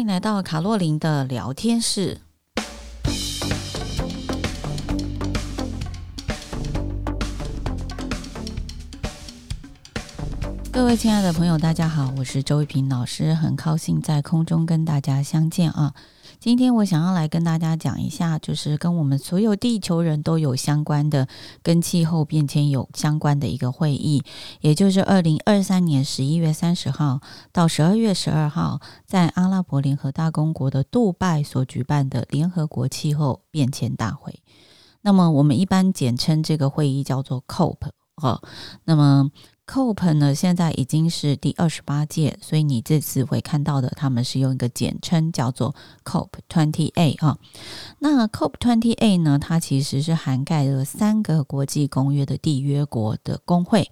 欢迎来到卡洛琳的聊天室。各位亲爱的朋友，大家好，我是周玉平老师，很高兴在空中跟大家相见啊。今天我想要来跟大家讲一下，就是跟我们所有地球人都有相关的，跟气候变迁有相关的一个会议，也就是二零二三年十一月三十号到十二月十二号，在阿拉伯联合大公国的杜拜所举办的联合国气候变迁大会。那么我们一般简称这个会议叫做 COP 哦。那么 COP 呢，现在已经是第二十八届，所以你这次会看到的，他们是用一个简称叫做 COP Twenty Eight 啊。那 COP Twenty Eight 呢，它其实是涵盖了三个国际公约的缔约国的工会，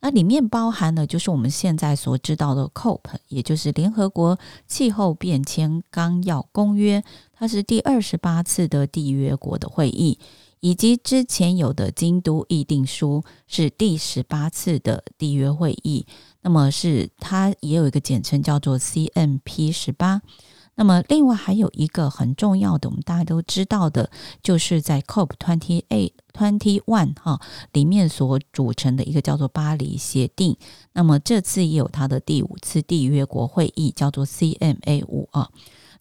那里面包含了就是我们现在所知道的 COP，也就是联合国气候变迁纲要公约，它是第二十八次的缔约国的会议。以及之前有的京都议定书是第十八次的缔约会议，那么是它也有一个简称叫做 CMP 十八。那么另外还有一个很重要的，我们大家都知道的，就是在 COP twenty eight twenty one 哈里面所组成的一个叫做巴黎协定。那么这次也有它的第五次缔约国会议，叫做 CMA 五啊。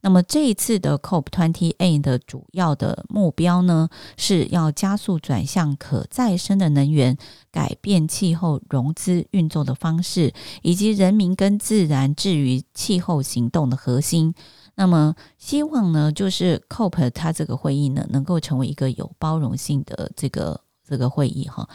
那么这一次的 COP28 的主要的目标呢，是要加速转向可再生的能源，改变气候融资运作的方式，以及人民跟自然置于气候行动的核心。那么希望呢，就是 COP 它这个会议呢，能够成为一个有包容性的这个。这个会议哈，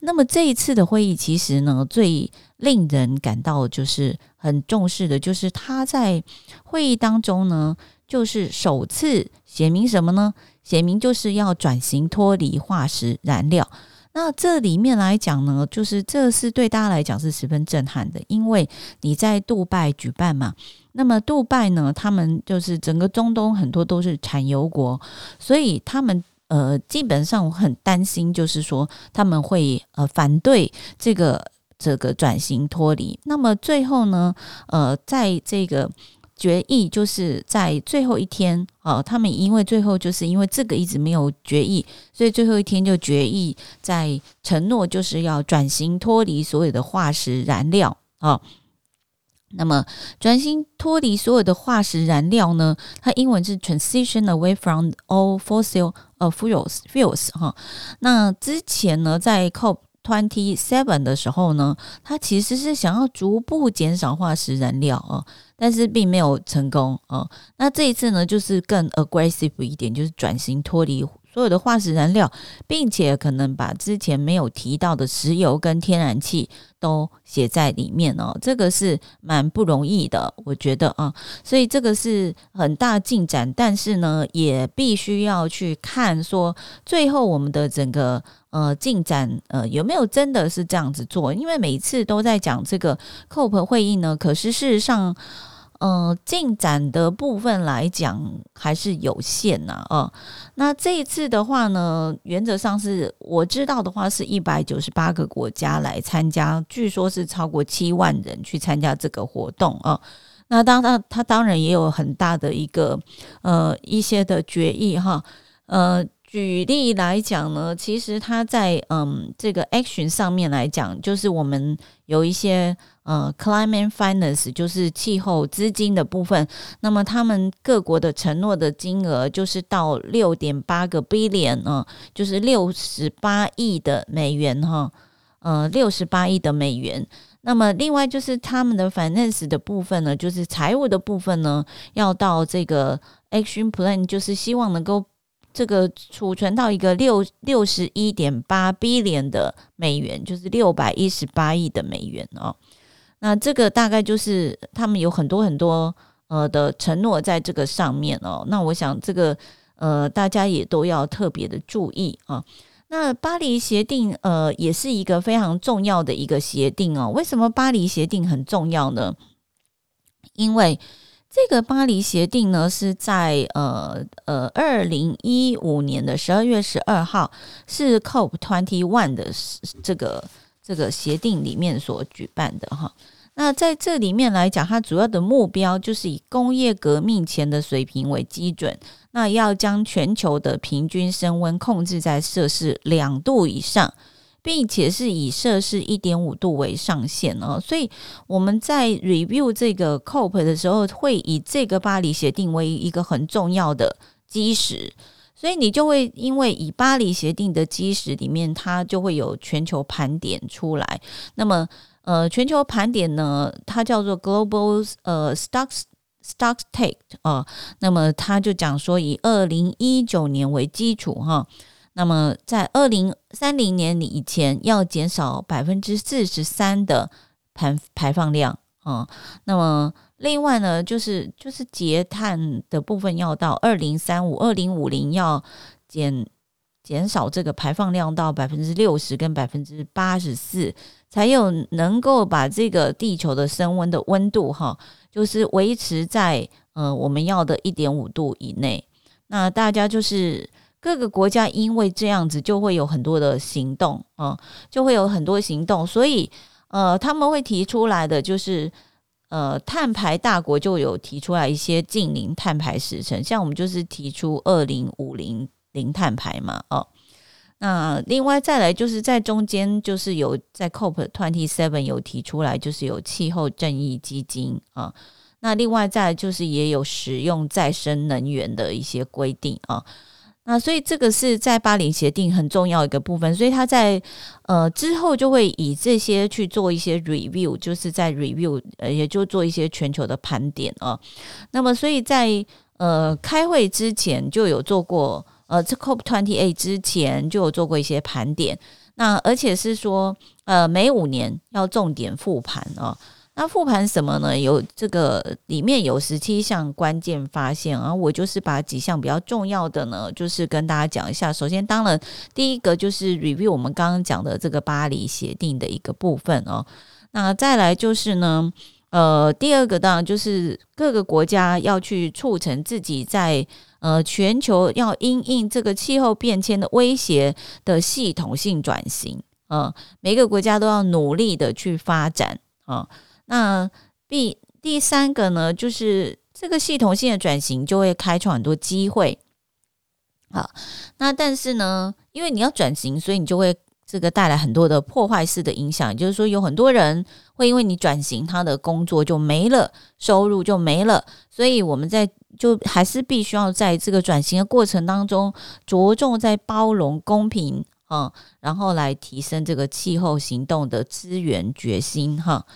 那么这一次的会议其实呢，最令人感到就是很重视的，就是他在会议当中呢，就是首次写明什么呢？写明就是要转型脱离化石燃料。那这里面来讲呢，就是这是对大家来讲是十分震撼的，因为你在杜拜举办嘛，那么杜拜呢，他们就是整个中东很多都是产油国，所以他们。呃，基本上我很担心，就是说他们会呃反对这个这个转型脱离。那么最后呢，呃，在这个决议就是在最后一天，呃，他们因为最后就是因为这个一直没有决议，所以最后一天就决议在承诺就是要转型脱离所有的化石燃料啊。那么，转型脱离所有的化石燃料呢？它英文是 transition away from all fossil 呃 fuels fuels 哈。那之前呢，在 COP twenty seven 的时候呢，它其实是想要逐步减少化石燃料啊，但是并没有成功啊。那这一次呢，就是更 aggressive 一点，就是转型脱离。所有的化石燃料，并且可能把之前没有提到的石油跟天然气都写在里面哦，这个是蛮不容易的，我觉得啊，所以这个是很大进展，但是呢，也必须要去看说最后我们的整个呃进展呃有没有真的是这样子做，因为每次都在讲这个 COP 会议呢，可是事实上。呃，进展的部分来讲还是有限呐，啊，那这一次的话呢，原则上是我知道的话是一百九十八个国家来参加，据说是超过七万人去参加这个活动啊。那当然，他当然也有很大的一个呃一些的决议哈，呃。举例来讲呢，其实它在嗯这个 action 上面来讲，就是我们有一些呃 climate finance，就是气候资金的部分。那么他们各国的承诺的金额就是到六点八个 billion 啊，就是六十八亿的美元哈，呃六十八亿的美元。那么另外就是他们的 finance 的部分呢，就是财务的部分呢，要到这个 action plan，就是希望能够。这个储存到一个六六十一点八 billion 的美元，就是六百一十八亿的美元哦。那这个大概就是他们有很多很多呃的承诺在这个上面哦。那我想这个呃大家也都要特别的注意啊。那巴黎协定呃也是一个非常重要的一个协定哦。为什么巴黎协定很重要呢？因为这个巴黎协定呢，是在呃呃二零一五年的十二月十二号，是 COP twenty one 的这个这个协定里面所举办的哈。那在这里面来讲，它主要的目标就是以工业革命前的水平为基准，那要将全球的平均升温控制在摄氏两度以上，并且是以摄氏一点五度为上限哦。所以我们在 review 这个 COP 的时候，会以这个巴黎协定为一个很重要的基石，所以你就会因为以巴黎协定的基石里面，它就会有全球盘点出来，那么。呃，全球盘点呢，它叫做 Global 呃 Stocks Stocktake 啊，那么它就讲说以二零一九年为基础哈，那么在二零三零年以前要减少百分之四十三的排排放量啊，那么另外呢，就是就是节碳的部分要到二零三五二零五零要减。减少这个排放量到百分之六十跟百分之八十四，才有能够把这个地球的升温的温度哈，就是维持在呃我们要的一点五度以内。那大家就是各个国家，因为这样子就会有很多的行动啊，就会有很多行动，所以呃他们会提出来的就是呃碳排大国就有提出来一些近零碳排时程，像我们就是提出二零五零。零碳排嘛，哦，那另外再来就是在中间，就是有在 COP twenty seven 有提出来，就是有气候正义基金啊。那另外再就是也有使用再生能源的一些规定啊。那所以这个是在巴黎协定很重要一个部分，所以他在呃之后就会以这些去做一些 review，就是在 review 呃也就做一些全球的盘点啊。那么所以在呃开会之前就有做过。呃，这 COP twenty eight 之前就有做过一些盘点，那而且是说，呃，每五年要重点复盘哦。那复盘什么呢？有这个里面有十七项关键发现啊，我就是把几项比较重要的呢，就是跟大家讲一下。首先，当然第一个就是 review 我们刚刚讲的这个巴黎协定的一个部分哦。那再来就是呢，呃，第二个当然就是各个国家要去促成自己在。呃，全球要因应这个气候变迁的威胁的系统性转型，呃，每个国家都要努力的去发展啊，那第第三个呢，就是这个系统性的转型就会开创很多机会。好，那但是呢，因为你要转型，所以你就会这个带来很多的破坏式的影响，就是说有很多人会因为你转型，他的工作就没了，收入就没了，所以我们在。就还是必须要在这个转型的过程当中，着重在包容、公平啊，然后来提升这个气候行动的资源决心哈。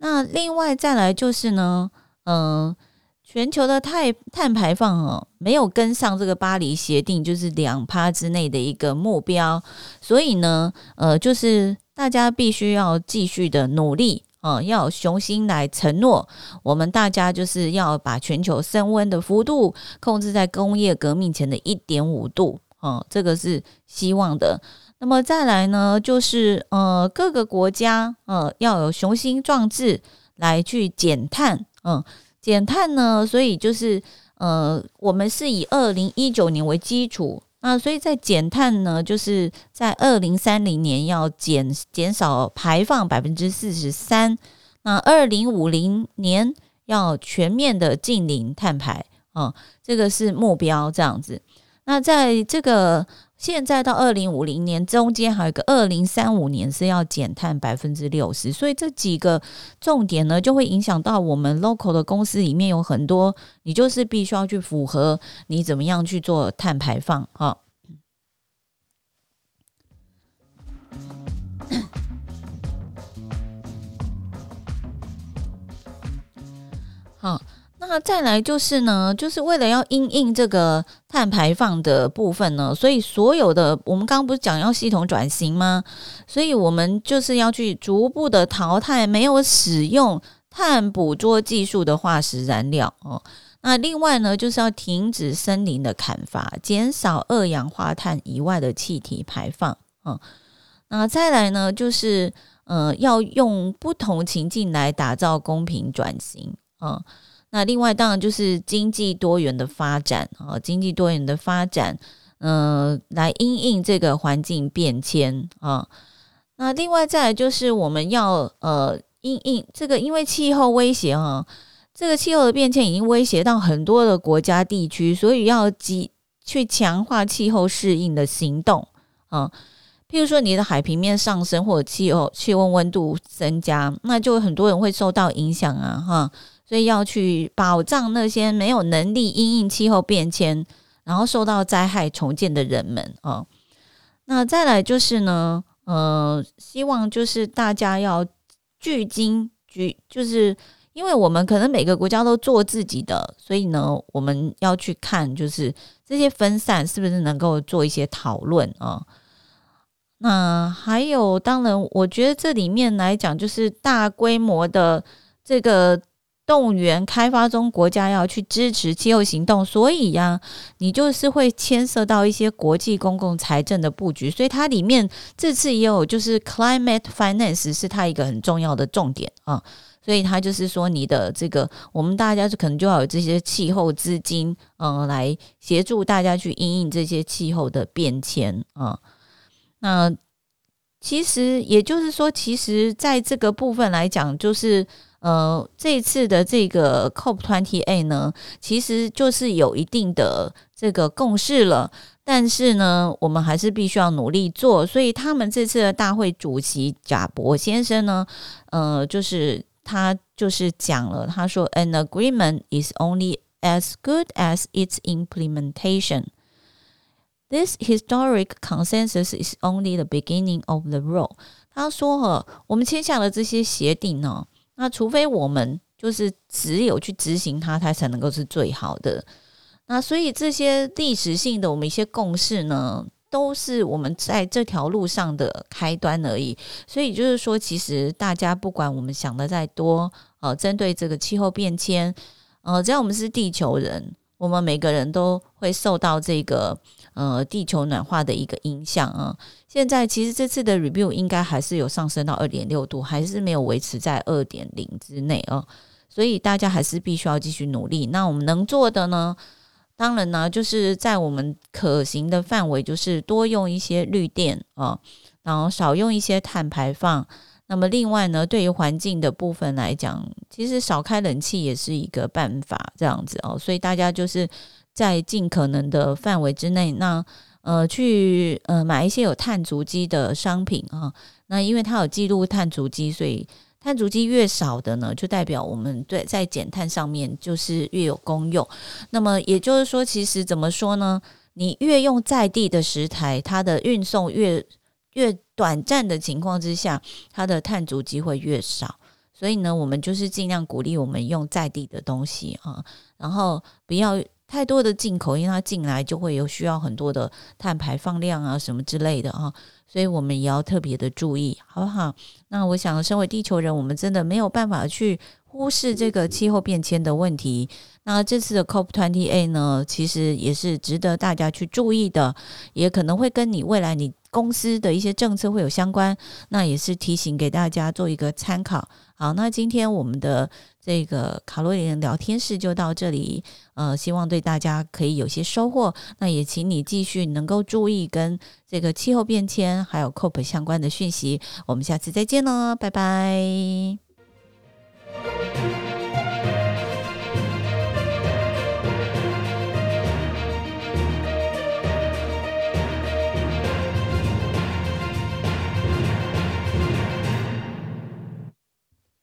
那另外再来就是呢，嗯，全球的碳碳排放哦，没有跟上这个巴黎协定，就是两趴之内的一个目标，所以呢，呃，就是大家必须要继续的努力。嗯，要雄心来承诺，我们大家就是要把全球升温的幅度控制在工业革命前的一点五度。嗯，这个是希望的。那么再来呢，就是呃，各个国家呃要有雄心壮志来去减碳。嗯，减碳呢，所以就是呃，我们是以二零一九年为基础。那所以在减碳呢，就是在二零三零年要减减少排放百分之四十三，那二零五零年要全面的净零碳排啊，这个是目标这样子。那在这个现在到二零五零年中间，还有一个二零三五年是要减碳百分之六十，所以这几个重点呢，就会影响到我们 local 的公司里面有很多，你就是必须要去符合你怎么样去做碳排放哈。好。那再来就是呢，就是为了要因应这个碳排放的部分呢，所以所有的我们刚刚不是讲要系统转型吗？所以我们就是要去逐步的淘汰没有使用碳捕捉技术的化石燃料哦。那另外呢，就是要停止森林的砍伐，减少二氧化碳以外的气体排放。嗯，那再来呢，就是呃，要用不同情境来打造公平转型。嗯。那另外当然就是经济多元的发展啊，经济多元的发展，嗯、来因应这个环境变迁啊。那另外再来就是我们要呃因应这个因为气候威胁啊，这个气候的变迁已经威胁到很多的国家地区，所以要急去强化气候适应的行动啊。譬如说，你的海平面上升或者气候气温温度增加，那就很多人会受到影响啊，哈。所以要去保障那些没有能力因应气候变迁，然后受到灾害重建的人们啊。那再来就是呢，呃，希望就是大家要聚精聚，就是因为我们可能每个国家都做自己的，所以呢，我们要去看就是这些分散是不是能够做一些讨论啊。那还有，当然，我觉得这里面来讲，就是大规模的这个动员开发中国家要去支持气候行动，所以呀、你就是会牵涉到一些国际公共财政的布局，所以它里面这次也有就是 climate finance 是它一个很重要的重点啊，所以它就是说你的这个，我们大家就可能就要有这些气候资金，嗯、来协助大家去应应这些气候的变迁啊。那其实也就是说，其实在这个部分来讲，就是呃，这次的这个 COP28 呢，其实就是有一定的这个共识了。但是呢，我们还是必须要努力做。所以他们这次的大会主席贾伯先生呢，呃，就是他就是讲了，他说：“An agreement is only as good as its implementation.” This historic consensus is only the beginning of the road。他说：“哈，我们签下了这些协定呢，那除非我们就是只有去执行它，它才能够是最好的。那所以这些历史性的我们一些共识呢，都是我们在这条路上的开端而已。所以就是说，其实大家不管我们想的再多，呃，针对这个气候变迁，呃，只要我们是地球人，我们每个人都会受到这个。”呃，地球暖化的一个影响啊，现在其实这次的 review 应该还是有上升到二点六度，还是没有维持在二点零之内啊，所以大家还是必须要继续努力。那我们能做的呢，当然呢，就是在我们可行的范围，就是多用一些绿电啊，然后少用一些碳排放。那么另外呢，对于环境的部分来讲，其实少开冷气也是一个办法，这样子哦。所以大家就是。在尽可能的范围之内，那呃去呃买一些有碳足迹的商品啊。那因为它有记录碳足迹，所以碳足迹越少的呢，就代表我们对在减碳上面就是越有功用。那么也就是说，其实怎么说呢？你越用在地的食材，它的运送越越短暂的情况之下，它的碳足迹会越少。所以呢，我们就是尽量鼓励我们用在地的东西啊，然后不要。太多的进口，因为它进来就会有需要很多的碳排放量啊，什么之类的啊，所以我们也要特别的注意，好不好？那我想，身为地球人，我们真的没有办法去忽视这个气候变迁的问题。那这次的 COP28 呢，其实也是值得大家去注意的，也可能会跟你未来你公司的一些政策会有相关。那也是提醒给大家做一个参考。好，那今天我们的。这个卡洛琳聊天室就到这里，呃，希望对大家可以有些收获。那也请你继续能够注意跟这个气候变迁还有 COP 相关的讯息。我们下次再见喽，拜拜。